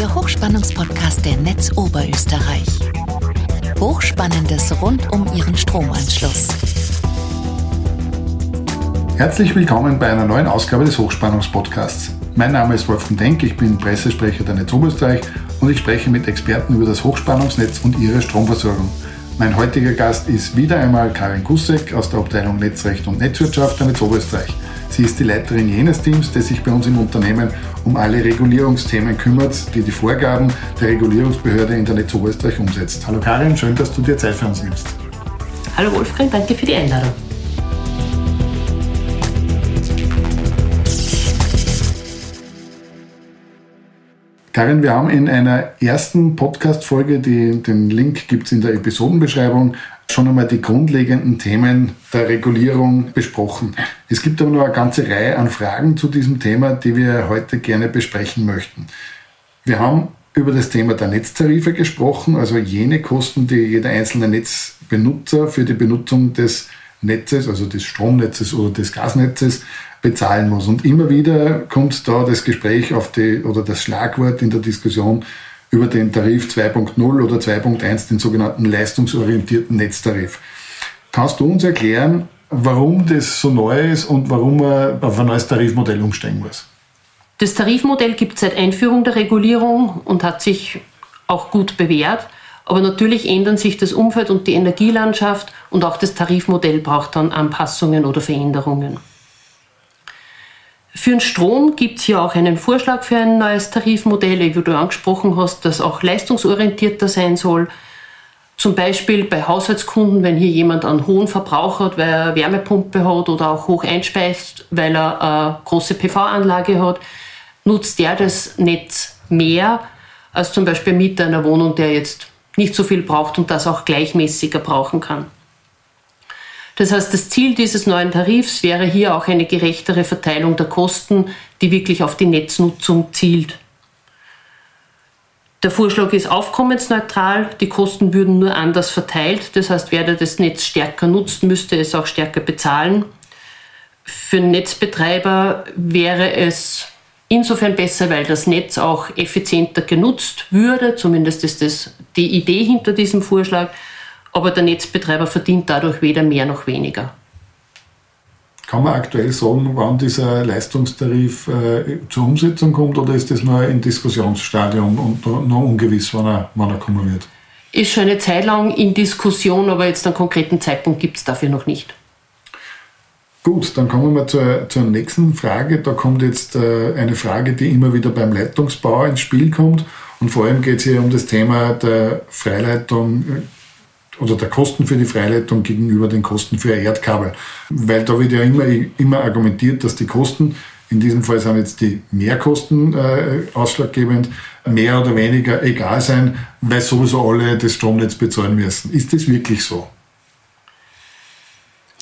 der Hochspannungspodcast der Netz Oberösterreich. Hochspannendes rund um Ihren Stromanschluss. Herzlich willkommen bei einer neuen Ausgabe des Hochspannungspodcasts. Mein Name ist Wolfgang Denk, ich bin Pressesprecher der Netz Oberösterreich und ich spreche mit Experten über das Hochspannungsnetz und ihre Stromversorgung. Mein heutiger Gast ist wieder einmal Karin Gussek aus der Abteilung Netzrecht und Netzwirtschaft der Netz Oberösterreich. Sie ist die Leiterin jenes Teams, das sich bei uns im Unternehmen um alle Regulierungsthemen kümmert, die die Vorgaben der Regulierungsbehörde in der Netz Oberösterreich umsetzt. Hallo Karin, schön, dass du dir Zeit für uns nimmst. Hallo Wolfgang, danke für die Einladung. Karin, wir haben in einer ersten Podcast-Folge, den Link gibt es in der Episodenbeschreibung, schon einmal die grundlegenden Themen der Regulierung besprochen. Es gibt aber noch eine ganze Reihe an Fragen zu diesem Thema, die wir heute gerne besprechen möchten. Wir haben über das Thema der Netztarife gesprochen, also jene Kosten, die jeder einzelne Netzbenutzer für die Benutzung des Netzes, also des Stromnetzes oder des Gasnetzes bezahlen muss. Und immer wieder kommt da das Gespräch auf die oder das Schlagwort in der Diskussion über den Tarif 2.0 oder 2.1, den sogenannten leistungsorientierten Netztarif. Kannst du uns erklären, warum das so neu ist und warum man auf ein neues Tarifmodell umsteigen muss? Das Tarifmodell gibt es seit Einführung der Regulierung und hat sich auch gut bewährt. Aber natürlich ändern sich das Umfeld und die Energielandschaft und auch das Tarifmodell braucht dann Anpassungen oder Veränderungen. Für den Strom gibt es hier auch einen Vorschlag für ein neues Tarifmodell, wie du angesprochen hast, das auch leistungsorientierter sein soll. Zum Beispiel bei Haushaltskunden, wenn hier jemand einen hohen Verbrauch hat, weil er Wärmepumpe hat oder auch hoch einspeist, weil er eine große PV-Anlage hat, nutzt der das Netz mehr als zum Beispiel Mieter einer Wohnung, der jetzt nicht so viel braucht und das auch gleichmäßiger brauchen kann. Das heißt, das Ziel dieses neuen Tarifs wäre hier auch eine gerechtere Verteilung der Kosten, die wirklich auf die Netznutzung zielt. Der Vorschlag ist aufkommensneutral, die Kosten würden nur anders verteilt, das heißt, wer das Netz stärker nutzt, müsste es auch stärker bezahlen. Für Netzbetreiber wäre es insofern besser, weil das Netz auch effizienter genutzt würde, zumindest ist das die Idee hinter diesem Vorschlag aber der Netzbetreiber verdient dadurch weder mehr noch weniger. Kann man aktuell sagen, wann dieser Leistungstarif äh, zur Umsetzung kommt oder ist das nur ein Diskussionsstadium und noch ungewiss, wann er, wann er kommen wird? Ist schon eine Zeit lang in Diskussion, aber jetzt einen konkreten Zeitpunkt gibt es dafür noch nicht. Gut, dann kommen wir zur, zur nächsten Frage. Da kommt jetzt äh, eine Frage, die immer wieder beim Leitungsbau ins Spiel kommt. Und vor allem geht es hier um das Thema der Freileitung oder der Kosten für die Freileitung gegenüber den Kosten für ein Erdkabel. Weil da wird ja immer, immer argumentiert, dass die Kosten, in diesem Fall sind jetzt die Mehrkosten äh, ausschlaggebend, mehr oder weniger egal sein, weil sowieso alle das Stromnetz bezahlen müssen. Ist das wirklich so?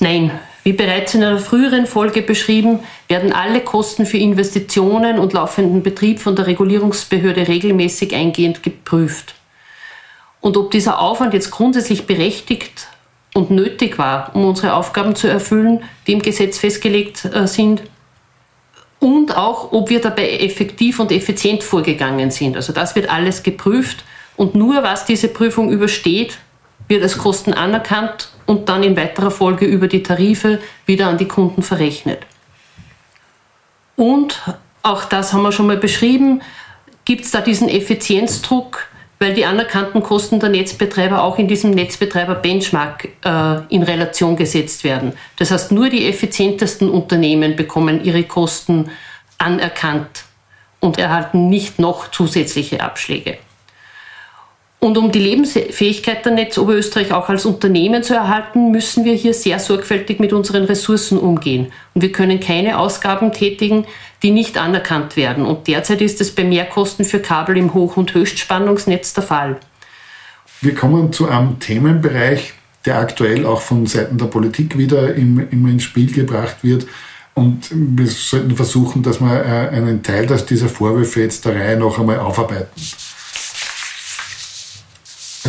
Nein, wie bereits in einer früheren Folge beschrieben, werden alle Kosten für Investitionen und laufenden Betrieb von der Regulierungsbehörde regelmäßig eingehend geprüft. Und ob dieser Aufwand jetzt grundsätzlich berechtigt und nötig war, um unsere Aufgaben zu erfüllen, die im Gesetz festgelegt äh, sind, und auch, ob wir dabei effektiv und effizient vorgegangen sind. Also das wird alles geprüft und nur was diese Prüfung übersteht, wird als Kosten anerkannt und dann in weiterer Folge über die Tarife wieder an die Kunden verrechnet. Und auch das haben wir schon mal beschrieben, gibt es da diesen Effizienzdruck, weil die anerkannten Kosten der Netzbetreiber auch in diesem Netzbetreiber-Benchmark äh, in Relation gesetzt werden. Das heißt, nur die effizientesten Unternehmen bekommen ihre Kosten anerkannt und erhalten nicht noch zusätzliche Abschläge. Und um die Lebensfähigkeit der Netz Oberösterreich auch als Unternehmen zu erhalten, müssen wir hier sehr sorgfältig mit unseren Ressourcen umgehen. Und wir können keine Ausgaben tätigen, die nicht anerkannt werden. Und derzeit ist es bei Mehrkosten für Kabel im Hoch- und Höchstspannungsnetz der Fall. Wir kommen zu einem Themenbereich, der aktuell auch von Seiten der Politik wieder immer ins Spiel gebracht wird. Und wir sollten versuchen, dass wir äh, einen Teil dieser Vorwürfe jetzt der Reihe noch einmal aufarbeiten.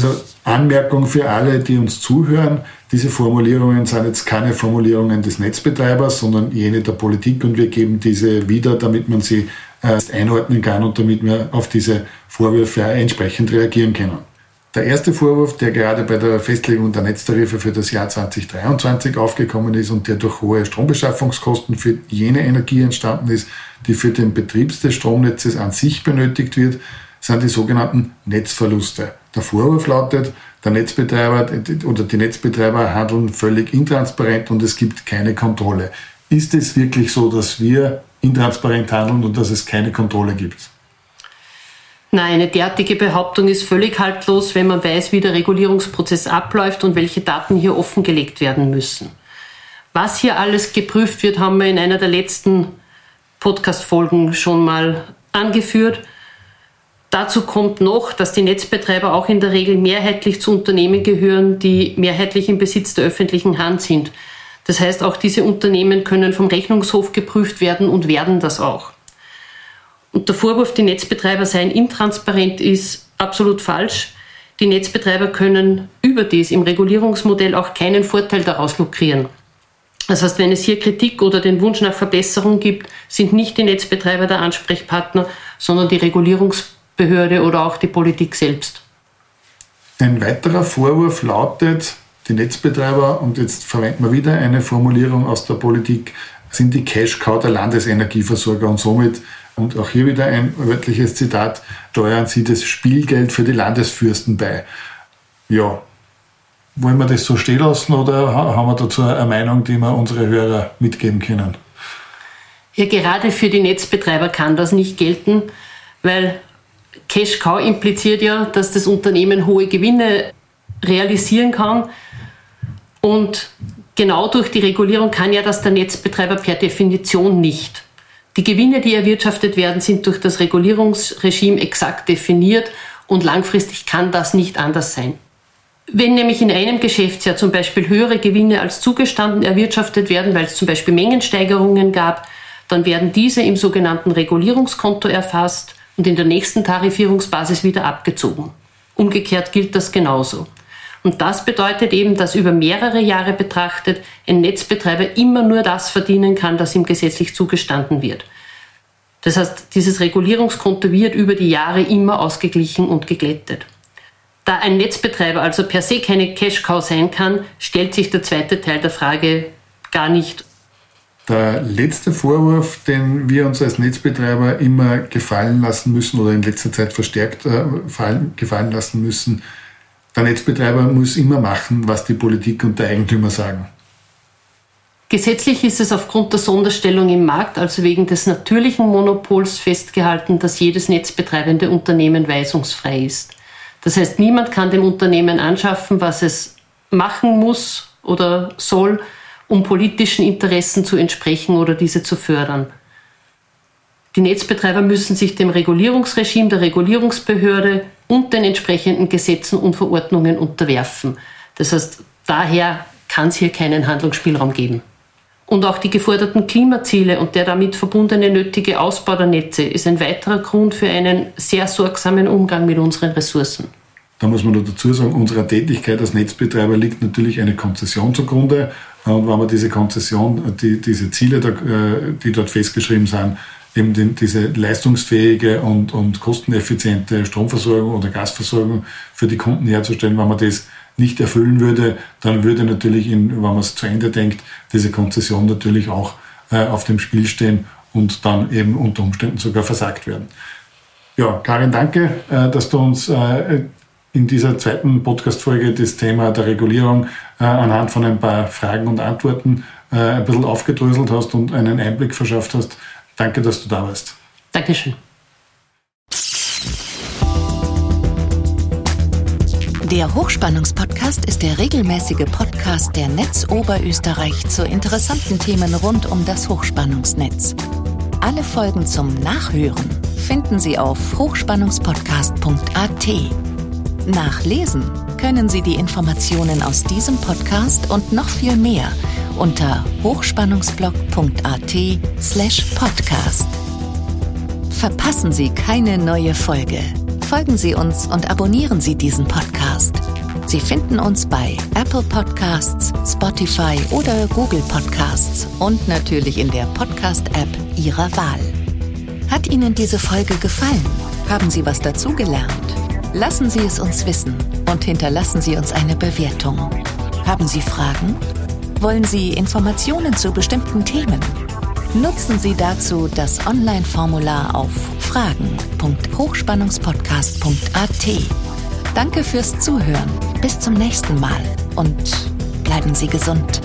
Also Anmerkung für alle, die uns zuhören, diese Formulierungen sind jetzt keine Formulierungen des Netzbetreibers, sondern jene der Politik und wir geben diese wieder, damit man sie äh, einordnen kann und damit wir auf diese Vorwürfe entsprechend reagieren können. Der erste Vorwurf, der gerade bei der Festlegung der Netztarife für das Jahr 2023 aufgekommen ist und der durch hohe Strombeschaffungskosten für jene Energie entstanden ist, die für den Betrieb des Stromnetzes an sich benötigt wird, sind die sogenannten Netzverluste. Der Vorwurf lautet, der Netzbetreiber oder die Netzbetreiber handeln völlig intransparent und es gibt keine Kontrolle. Ist es wirklich so, dass wir intransparent handeln und dass es keine Kontrolle gibt? Nein, eine derartige Behauptung ist völlig haltlos, wenn man weiß, wie der Regulierungsprozess abläuft und welche Daten hier offengelegt werden müssen. Was hier alles geprüft wird, haben wir in einer der letzten Podcast-Folgen schon mal angeführt. Dazu kommt noch, dass die Netzbetreiber auch in der Regel mehrheitlich zu Unternehmen gehören, die mehrheitlich im Besitz der öffentlichen Hand sind. Das heißt, auch diese Unternehmen können vom Rechnungshof geprüft werden und werden das auch. Und der Vorwurf, die Netzbetreiber seien intransparent, ist absolut falsch. Die Netzbetreiber können überdies im Regulierungsmodell auch keinen Vorteil daraus lukrieren. Das heißt, wenn es hier Kritik oder den Wunsch nach Verbesserung gibt, sind nicht die Netzbetreiber der Ansprechpartner, sondern die Regulierungsbehörde Behörde oder auch die Politik selbst. Ein weiterer Vorwurf lautet, die Netzbetreiber, und jetzt verwenden wir wieder eine Formulierung aus der Politik, sind die Cash-Cow der Landesenergieversorger und somit, und auch hier wieder ein wörtliches Zitat, steuern sie das Spielgeld für die Landesfürsten bei. Ja, wollen wir das so stehen lassen oder haben wir dazu eine Meinung, die wir unsere Hörer mitgeben können? Ja, gerade für die Netzbetreiber kann das nicht gelten, weil Cash Cow impliziert ja, dass das Unternehmen hohe Gewinne realisieren kann. Und genau durch die Regulierung kann ja das der Netzbetreiber per Definition nicht. Die Gewinne, die erwirtschaftet werden, sind durch das Regulierungsregime exakt definiert und langfristig kann das nicht anders sein. Wenn nämlich in einem Geschäftsjahr zum Beispiel höhere Gewinne als zugestanden erwirtschaftet werden, weil es zum Beispiel Mengensteigerungen gab, dann werden diese im sogenannten Regulierungskonto erfasst und in der nächsten Tarifierungsbasis wieder abgezogen. Umgekehrt gilt das genauso. Und das bedeutet eben, dass über mehrere Jahre betrachtet ein Netzbetreiber immer nur das verdienen kann, das ihm gesetzlich zugestanden wird. Das heißt, dieses Regulierungskonto wird über die Jahre immer ausgeglichen und geglättet. Da ein Netzbetreiber also per se keine Cash-Cow sein kann, stellt sich der zweite Teil der Frage gar nicht der letzte Vorwurf, den wir uns als Netzbetreiber immer gefallen lassen müssen oder in letzter Zeit verstärkt äh, fallen, gefallen lassen müssen, der Netzbetreiber muss immer machen, was die Politik und der Eigentümer sagen. Gesetzlich ist es aufgrund der Sonderstellung im Markt, also wegen des natürlichen Monopols, festgehalten, dass jedes netzbetreibende Unternehmen weisungsfrei ist. Das heißt, niemand kann dem Unternehmen anschaffen, was es machen muss oder soll, um politischen Interessen zu entsprechen oder diese zu fördern. Die Netzbetreiber müssen sich dem Regulierungsregime der Regulierungsbehörde und den entsprechenden Gesetzen und Verordnungen unterwerfen. Das heißt, daher kann es hier keinen Handlungsspielraum geben. Und auch die geforderten Klimaziele und der damit verbundene nötige Ausbau der Netze ist ein weiterer Grund für einen sehr sorgsamen Umgang mit unseren Ressourcen. Da muss man nur dazu sagen, unserer Tätigkeit als Netzbetreiber liegt natürlich eine Konzession zugrunde. Und wenn man diese Konzession, die, diese Ziele, äh, die dort festgeschrieben sind, eben den, diese leistungsfähige und, und kosteneffiziente Stromversorgung oder Gasversorgung für die Kunden herzustellen, wenn man das nicht erfüllen würde, dann würde natürlich, in, wenn man es zu Ende denkt, diese Konzession natürlich auch äh, auf dem Spiel stehen und dann eben unter Umständen sogar versagt werden. Ja, Karin, danke, äh, dass du uns äh, in dieser zweiten Podcast-Folge das Thema der Regulierung äh, anhand von ein paar Fragen und Antworten äh, ein bisschen aufgedröselt hast und einen Einblick verschafft hast. Danke, dass du da warst. Dankeschön. Der Hochspannungspodcast ist der regelmäßige Podcast der Netz Oberösterreich zu interessanten Themen rund um das Hochspannungsnetz. Alle Folgen zum Nachhören finden Sie auf hochspannungspodcast.at. Nachlesen können Sie die Informationen aus diesem Podcast und noch viel mehr unter hochspannungsblog.at/podcast. Verpassen Sie keine neue Folge. Folgen Sie uns und abonnieren Sie diesen Podcast. Sie finden uns bei Apple Podcasts, Spotify oder Google Podcasts und natürlich in der Podcast-App Ihrer Wahl. Hat Ihnen diese Folge gefallen? Haben Sie was dazugelernt? Lassen Sie es uns wissen und hinterlassen Sie uns eine Bewertung. Haben Sie Fragen? Wollen Sie Informationen zu bestimmten Themen? Nutzen Sie dazu das Online-Formular auf fragen.hochspannungspodcast.at. Danke fürs Zuhören. Bis zum nächsten Mal und bleiben Sie gesund.